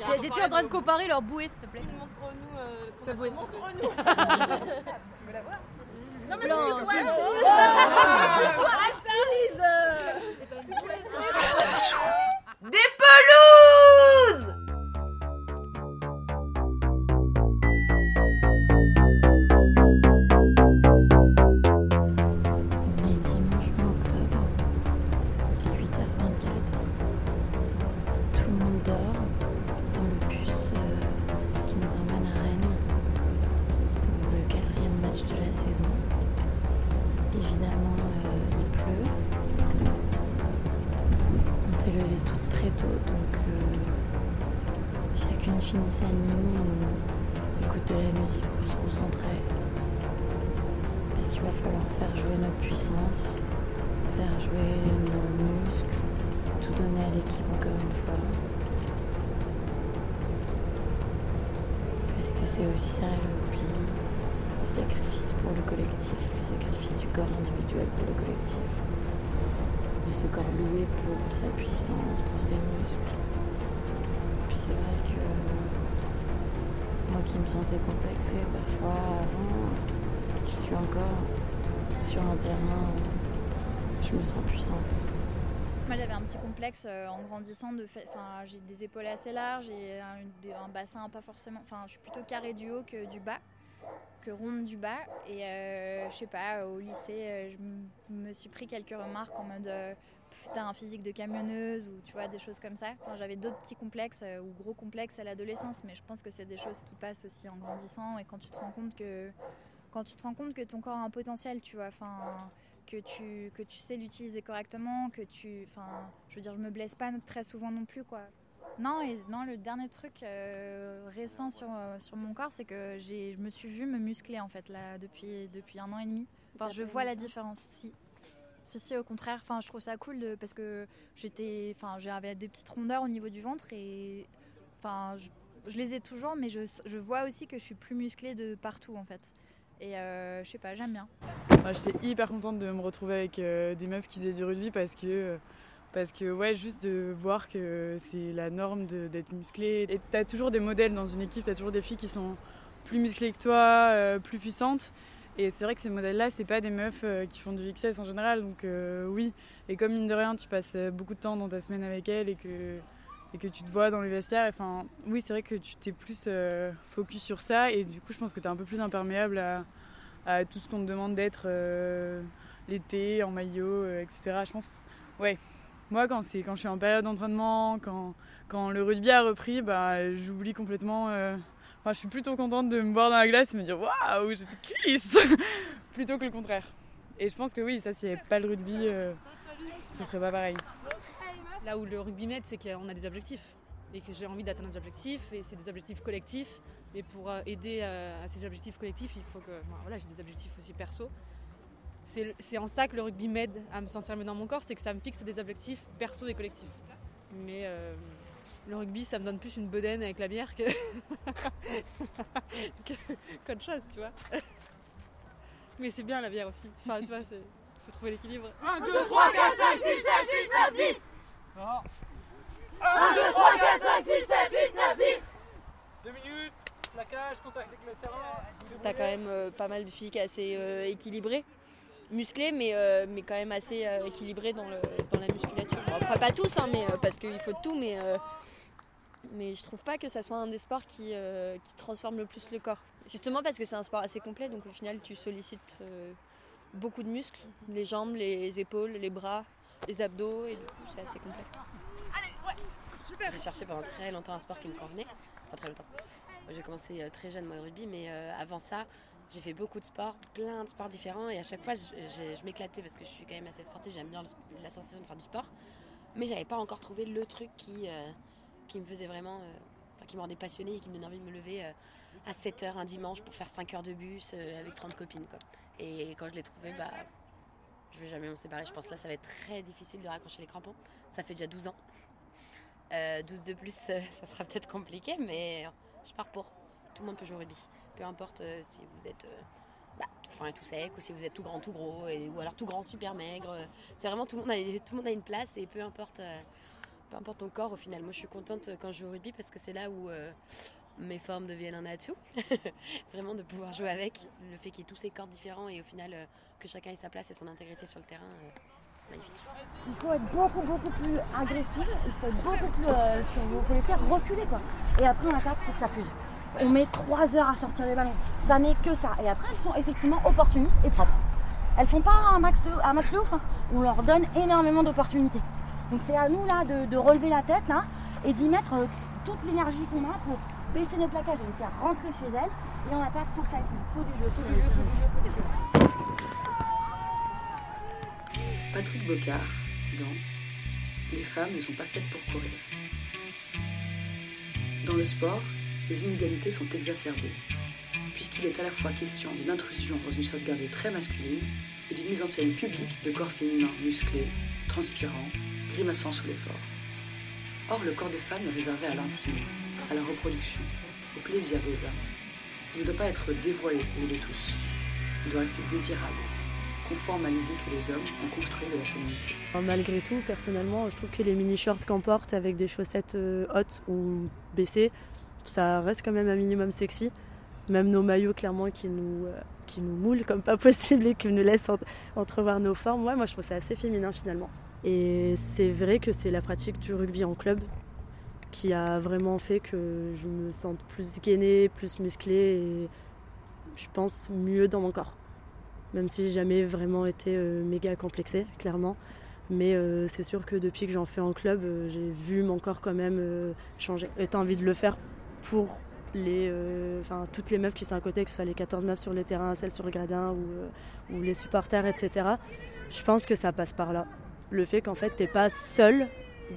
Ils en train de comparer leur bouée, s'il te plaît. Montre-nous euh, Ta bouée. Montre-nous. Tu veux la voir Non mais Blanc. c'est que soit assise. Falloir faire jouer notre puissance, faire jouer nos muscles, tout donner à l'équipe encore une fois. Parce que c'est aussi ça le rugby, le sacrifice pour le collectif, le sacrifice du corps individuel pour le collectif. De ce corps loué pour sa puissance, pour ses muscles. Puis c'est vrai que moi qui me sentais complexée parfois avant, je suis encore sur un terrain où je me sens puissante. Moi j'avais un petit complexe euh, en grandissant j'ai des épaules assez larges et un, bassin pas forcément. Enfin, je suis plutôt carré du haut que du bas, que ronde du bas. Et euh, je sais pas, au lycée, euh, je me suis pris quelques remarques en mode euh, putain, un physique de camionneuse ou tu vois, des choses comme ça. J'avais d'autres petits complexes euh, ou gros complexes à l'adolescence, mais je pense que c'est des choses qui passent aussi en grandissant et quand tu te rends compte que. Quand tu te rends compte que ton corps a un potentiel, tu vois, enfin, que tu, que tu sais l'utiliser correctement, que tu. Enfin, je veux dire, je me blesse pas très souvent non plus, quoi. Non, et non, le dernier truc euh, récent sur, euh, sur mon corps, c'est que je me suis vue me muscler, en fait, là, depuis, depuis un an et demi. Enfin, je vois la différence, si. Si, si, au contraire. Enfin, je trouve ça cool de, parce que j'étais. Enfin, j'avais des petites rondeurs au niveau du ventre et. Enfin, je, je les ai toujours, mais je, je vois aussi que je suis plus musclée de partout, en fait. Et euh, je sais pas, j'aime bien. Moi, j'étais hyper contente de me retrouver avec euh, des meufs qui faisaient du rugby parce que, euh, parce que ouais, juste de voir que c'est la norme d'être musclé. Et t'as toujours des modèles dans une équipe, t'as toujours des filles qui sont plus musclées que toi, plus puissantes. Et c'est vrai que ces modèles-là, c'est pas des meufs qui font du XS en général, donc oui. Et comme mine de rien, tu passes beaucoup de temps dans ta semaine avec elles et que, et que tu te vois dans les vestiaires, enfin, oui, c'est vrai que tu t'es plus euh, focus sur ça et du coup, je pense que t'es un peu plus imperméable à, tout ce qu'on te demande d'être euh, l'été, en maillot, euh, etc. Je pense, ouais. Moi, quand, quand je suis en période d'entraînement, quand, quand le rugby a repris, bah, j'oublie complètement. Enfin, je suis plutôt contente de me voir dans la glace et me dire waouh, j'étais cuisse plutôt que le contraire. Et je pense que oui, ça, s'il n'y avait pas le rugby, ce serait pas pareil. Là où le rugby m'aide, c'est qu'on a des objectifs et que j'ai envie d'atteindre des objectifs et c'est des objectifs collectifs. Mais pour euh, aider euh, à ces objectifs collectifs, il faut que voilà, j'ai des objectifs aussi perso. C'est en ça que le rugby m'aide à me sentir mieux dans mon corps, c'est que ça me fixe des objectifs perso et collectifs. Mais euh, le rugby, ça me donne plus une bedaine avec la bière que qu'autre chose, tu vois. Mais c'est bien la bière aussi. Enfin, tu vois, faut trouver l'équilibre. 1, 2, 3, 4, 5, 6, 7, 8, 9, 10. 1, 2, 3, 4, 5, 6, 7, 8, 9, 10. Deux minutes, plaquage, contact avec le terrain. T'as quand même euh, pas mal de physique assez euh, équilibré, musclé, mais, euh, mais quand même assez euh, équilibré dans, dans la musculature. Bon, après, pas tous, hein, mais, euh, parce qu'il faut tout, mais, euh, mais je trouve pas que ça soit un des sports qui, qui transforme le plus le corps. Justement parce que c'est un sport assez complet, donc au final, tu sollicites beaucoup de muscles, les jambes, les épaules, les bras, les abdos, et du coup, c'est assez complet. J'ai cherché pendant très longtemps un sport qui me convenait. Pas très longtemps. J'ai commencé euh, très jeune moi au rugby, mais euh, avant ça, j'ai fait beaucoup de sports, plein de sports différents, et à chaque fois, je, m'éclatais parce que je suis quand même assez sportive, j'aime bien la sensation de faire du sport, mais j'avais pas encore trouvé le truc qui, euh, me faisait vraiment, enfin, qui me rendait passionnée et qui me donnait envie de me lever à 7h un dimanche pour faire 5 heures de bus avec 30 copines. Quoi. Et quand je l'ai trouvé, bah, je vais jamais m'en séparer. Je pense que là, ça va être très difficile de raccrocher les crampons. Ça fait déjà 12 ans. Euh, 12 de plus, euh, ça sera peut-être compliqué, mais je pars pour. Tout le monde peut jouer au rugby. Peu importe euh, si vous êtes euh, bah, tout fin et tout sec, ou si vous êtes tout grand, tout gros, ou alors tout grand, super maigre. euh, C'est vraiment tout le, monde a, tout le monde a une place, et peu importe, euh, peu importe ton corps au final. Moi je suis contente quand je joue au rugby parce que c'est là où mes formes deviennent un atout. Vraiment de pouvoir jouer avec. Le fait qu'il y ait tous ces corps différents et au final que chacun ait sa place et son intégrité sur le terrain. magnifique. Il faut être beaucoup beaucoup plus agressif, il faut être beaucoup plus. il faut les faire reculer quoi. Et après on attaque pour que ça fuse. On met 3 heures à sortir les ballons. Ça n'est que ça. Et après elles sont effectivement opportunistes et propres. Elles font pas un max de, un max de ouf. Hein. On leur donne énormément d'opportunités. Donc c'est à nous là de, relever la tête là et d'y mettre toute l'énergie qu'on a pour baisser nos plaquages et les faire rentrer chez elles. Et on attaque, faut que ça Faut du jeu, faut du jeu, faut du jeu, faut du jeu. Patrick Bocard dans Les femmes ne sont pas faites pour courir. Dans le sport, les inégalités sont exacerbées, puisqu'il est à la fois question d'une intrusion dans une chasse gardée très masculine et d'une mise en scène publique de corps féminins musclés, transpirants, grimaçant sous l'effort. Or, le corps des femmes est réservé à l'intime, à la reproduction, au plaisir des hommes. Il ne doit pas être dévoilé aux yeux de tous. Il doit rester désirable, conforme à l'idée que les hommes ont construit de la féminité. Malgré tout, personnellement, je trouve que les mini-shorts qu'on porte avec des chaussettes euh, hautes ou baissées, ça reste quand même un minimum sexy. Même nos maillots, clairement, qui nous, euh, qui nous moulent comme pas possible et qui nous laissent entrevoir nos formes. moi, je trouve ça assez féminin finalement. Et c'est vrai que c'est la pratique du rugby en club qui a vraiment fait que je me sente plus gainée, plus musclée et je pense mieux dans mon corps. Même si j'ai jamais vraiment été euh, méga complexée, clairement. Mais euh, c'est sûr que depuis que j'en fais en club, j'ai vu mon corps quand même changer. Et t'as envie de le faire pour les, euh, toutes les meufs qui sont à côté, que ce soit les 14 meufs sur le terrain, celles sur le gradin ou, euh, ou les supporters, etc. Je pense que ça passe par là. Le fait qu'en fait, t'es pas seul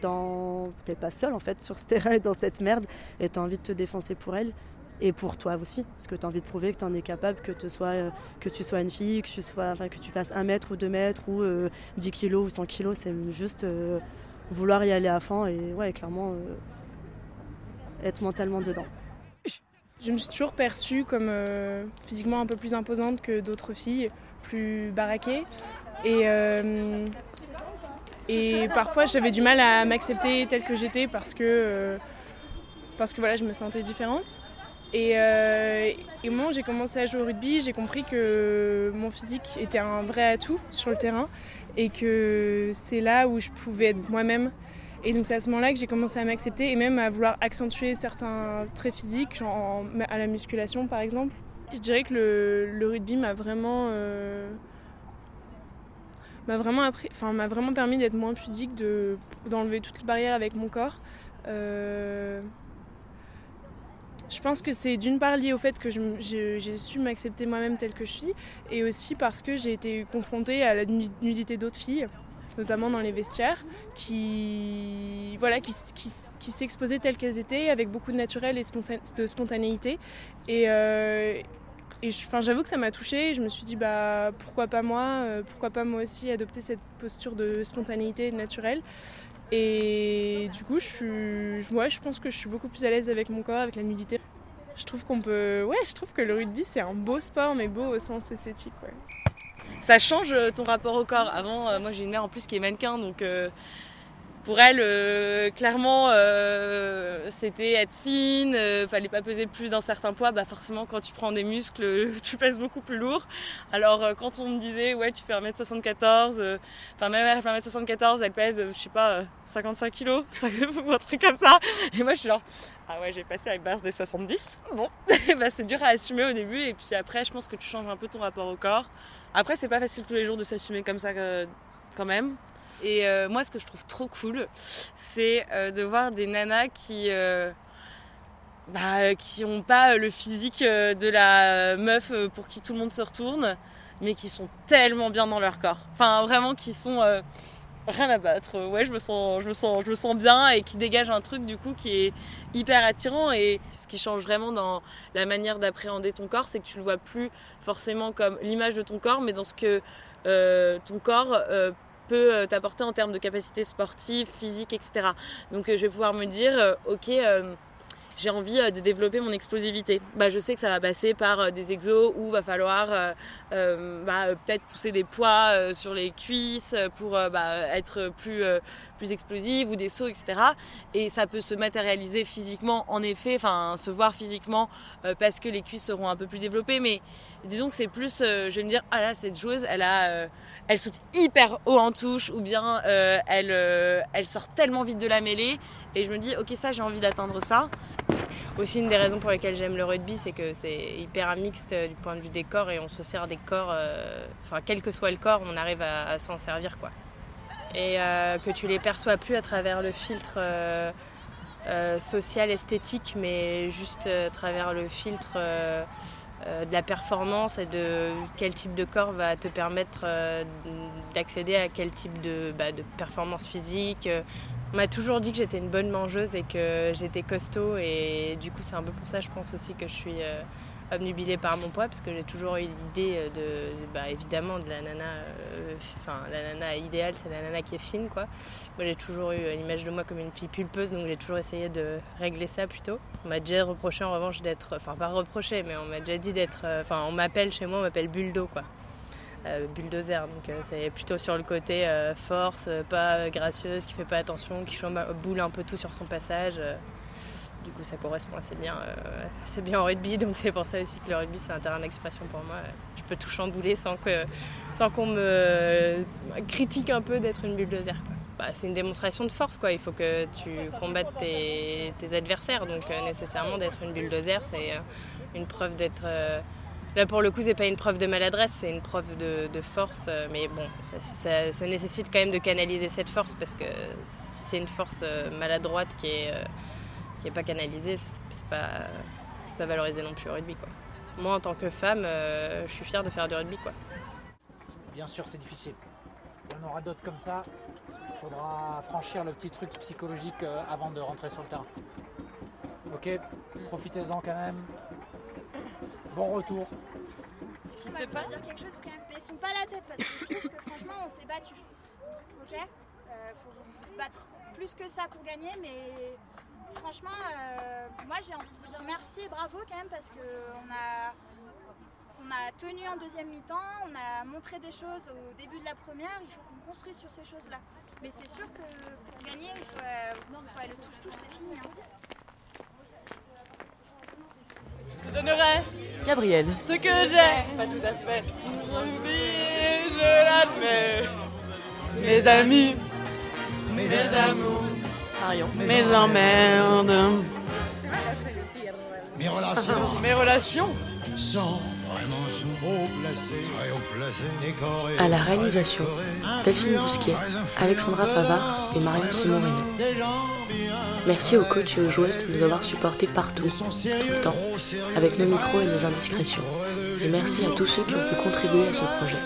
dans... T'es pas seul en fait sur ce terrain et dans cette merde et t'as envie de te défoncer pour elle et pour toi aussi parce que tu as envie de prouver que tu en es capable que, te sois, euh, que tu sois une fille que tu, sois, enfin, que tu fasses 1 mètre ou 2 mètres ou 10 kilos ou 100 kilos c'est juste vouloir y aller à fond et ouais clairement être mentalement dedans. Je me suis toujours perçue comme euh, physiquement un peu plus imposante que d'autres filles, plus baraquées. Et, euh, et parfois j'avais du mal à m'accepter telle que j'étais parce que, euh, parce que voilà, je me sentais différente. Et, et moi j'ai commencé à jouer au rugby, j'ai compris que mon physique était un vrai atout sur le terrain et que c'est là où je pouvais être moi-même et donc c'est à ce moment-là que j'ai commencé à m'accepter et même à vouloir accentuer certains traits physiques, genre à la musculation par exemple. Je dirais que le, rugby m'a vraiment, euh, m'a vraiment, appris, m'a vraiment permis d'être moins pudique, de, d'enlever toutes les barrières avec mon corps. Euh, je pense que c'est d'une part lié au fait que j'ai su m'accepter moi-même telle que je suis et aussi parce que j'ai été confrontée à la nudité d'autres filles notamment dans les vestiaires, qui, voilà, qui, qui, s'exposaient telles qu'elles étaient, avec beaucoup de naturel et de spontanéité. Euh, et j'avoue que ça m'a touchée. Je me suis dit, bah, pourquoi pas moi euh, Pourquoi pas moi aussi adopter cette posture de spontanéité et de naturel Et du coup, je, pense que je suis beaucoup plus à l'aise avec mon corps, avec la nudité. Je trouve qu'on peut. Ouais, je trouve que le rugby, c'est un beau sport, mais beau au sens esthétique. Ouais ça change euh, ton rapport au corps. Avant, euh, moi j'ai une mère en plus qui est mannequin, donc pour elle, clairement, c'était être fine, fallait pas peser plus d'un certain poids. Bah forcément, quand tu prends des muscles, tu pèses beaucoup plus lourd. Alors quand on me disait, ouais, tu fais 1m74, enfin même elle fait 1m74, elle pèse, je sais pas, 55 kilos, ou un truc comme ça. Et moi je suis genre, ah ouais, j'ai passé avec base des 70. Bon, bah, c'est dur à assumer au début, et puis après, je pense que tu changes un peu ton rapport au corps. Après, c'est pas facile tous les jours de s'assumer comme ça euh, quand même. Et euh, moi, ce que je trouve trop cool, c'est euh, de voir des nanas qui, bah, qui ont pas le physique de la meuf pour qui tout le monde se retourne, mais qui sont tellement bien dans leur corps. Enfin, vraiment, qui sont rien à battre. Ouais, je me sens, je me sens, je me sens bien et qui dégage un truc du coup qui est hyper attirant. Et ce qui change vraiment dans la manière d'appréhender ton corps, c'est que tu le vois plus forcément comme l'image de ton corps, mais dans ce que euh, ton corps euh, peut euh, t'apporter en termes de capacité sportive, physique, etc. Donc je vais pouvoir me dire, ok j'ai envie de développer mon explosivité. Bah, je sais que ça va passer par des exos où va falloir bah, peut-être pousser des poids sur les cuisses pour bah, être plus, plus explosive ou des sauts, etc. Et ça peut se matérialiser physiquement, en effet, enfin se voir physiquement parce que les cuisses seront un peu plus développées. Mais disons que c'est plus, je vais me dire, ah là, cette joueuse, elle a elle saute hyper haut en touche ou bien euh, elle, euh, elle sort tellement vite de la mêlée et je me dis ok ça j'ai envie d'atteindre ça. Aussi une des raisons pour lesquelles j'aime le rugby c'est que c'est hyper mixte du point de vue des corps et on se sert des corps, euh, enfin quel que soit le corps on arrive à, s'en servir quoi. Et que tu les perçois plus à travers le filtre social esthétique mais juste à travers le filtre euh, de la performance et de quel type de corps va te permettre euh, d'accéder à quel type de, bah, de performance physique. On m'a toujours dit que j'étais une bonne mangeuse et que j'étais costaud et du coup c'est un peu pour ça je pense aussi que je suis euh, obnubilée par mon poids parce que j'ai toujours eu l'idée euh, de, bah, évidemment, de la nana, euh, enfin la nana idéale, c'est la nana qui est fine, quoi. Moi, j'ai toujours eu l'image de moi comme une fille pulpeuse, donc j'ai toujours essayé de régler ça plutôt. On m'a déjà reproché en revanche d'être, enfin pas reproché, mais on m'a déjà dit d'être, euh, enfin on m'appelle chez moi, on m'appelle Buldo, quoi. Bulldozer. Donc c'est plutôt sur le côté force, pas gracieuse, qui fait pas attention, qui boule un peu tout sur son passage. Du coup, ça correspond assez bien, euh, bien au rugby. Donc, c'est pour ça aussi que le rugby, c'est un terrain d'expression pour moi. Je peux tout chambouler sans qu'on sans qu'on me critique un peu d'être une bulldozer. Bah, c'est une démonstration de force. Quoi. Il faut que tu combattes tes, adversaires. Donc, euh, nécessairement, d'être une bulldozer, c'est euh, une preuve d'être. Là, pour le coup, c'est pas une preuve de maladresse, c'est une preuve de, force. mais bon, ça, nécessite quand même de canaliser cette force parce que si c'est une force maladroite qui est qui n'est pas canalisé, c'est pas, pas valorisé non plus au rugby. Quoi. Moi, en tant que femme, euh, je suis fière de faire du rugby. Quoi. Bien sûr, c'est difficile. Il y en aura d'autres comme ça. Il faudra franchir le petit truc psychologique euh, avant de rentrer sur le terrain. Ok, profitez-en quand même. Bon retour. Je peux pas dire quelque chose quand même. Baissons pas la tête parce que je trouve que franchement on s'est battu. Ok euh, Faut se battre plus que ça pour gagner, mais franchement, euh, moi j'ai envie de vous dire merci et bravo quand même parce qu'on a, on a tenu en deuxième mi-temps, on a montré des choses au début de la première, il faut qu'on construise sur ces choses-là. Mais c'est sûr que pour gagner, il faut, euh, aller touche-touche, c'est fini. Hein. Je donnerai Gabriel ce que j'ai, pas tout à fait. Je l'admets. Mes amis, mes amours. Mes emmerdes. Mes relations. Mes relations. Sont À la réalisation, Delphine Bousquet, Alexandra Favard et Marion Simorino. Merci aux coachs et aux joueuses de nous avoir supportés partout, tout le temps, avec nos micros et nos indiscrétions. Et merci à tous ceux qui ont pu contribuer à ce projet.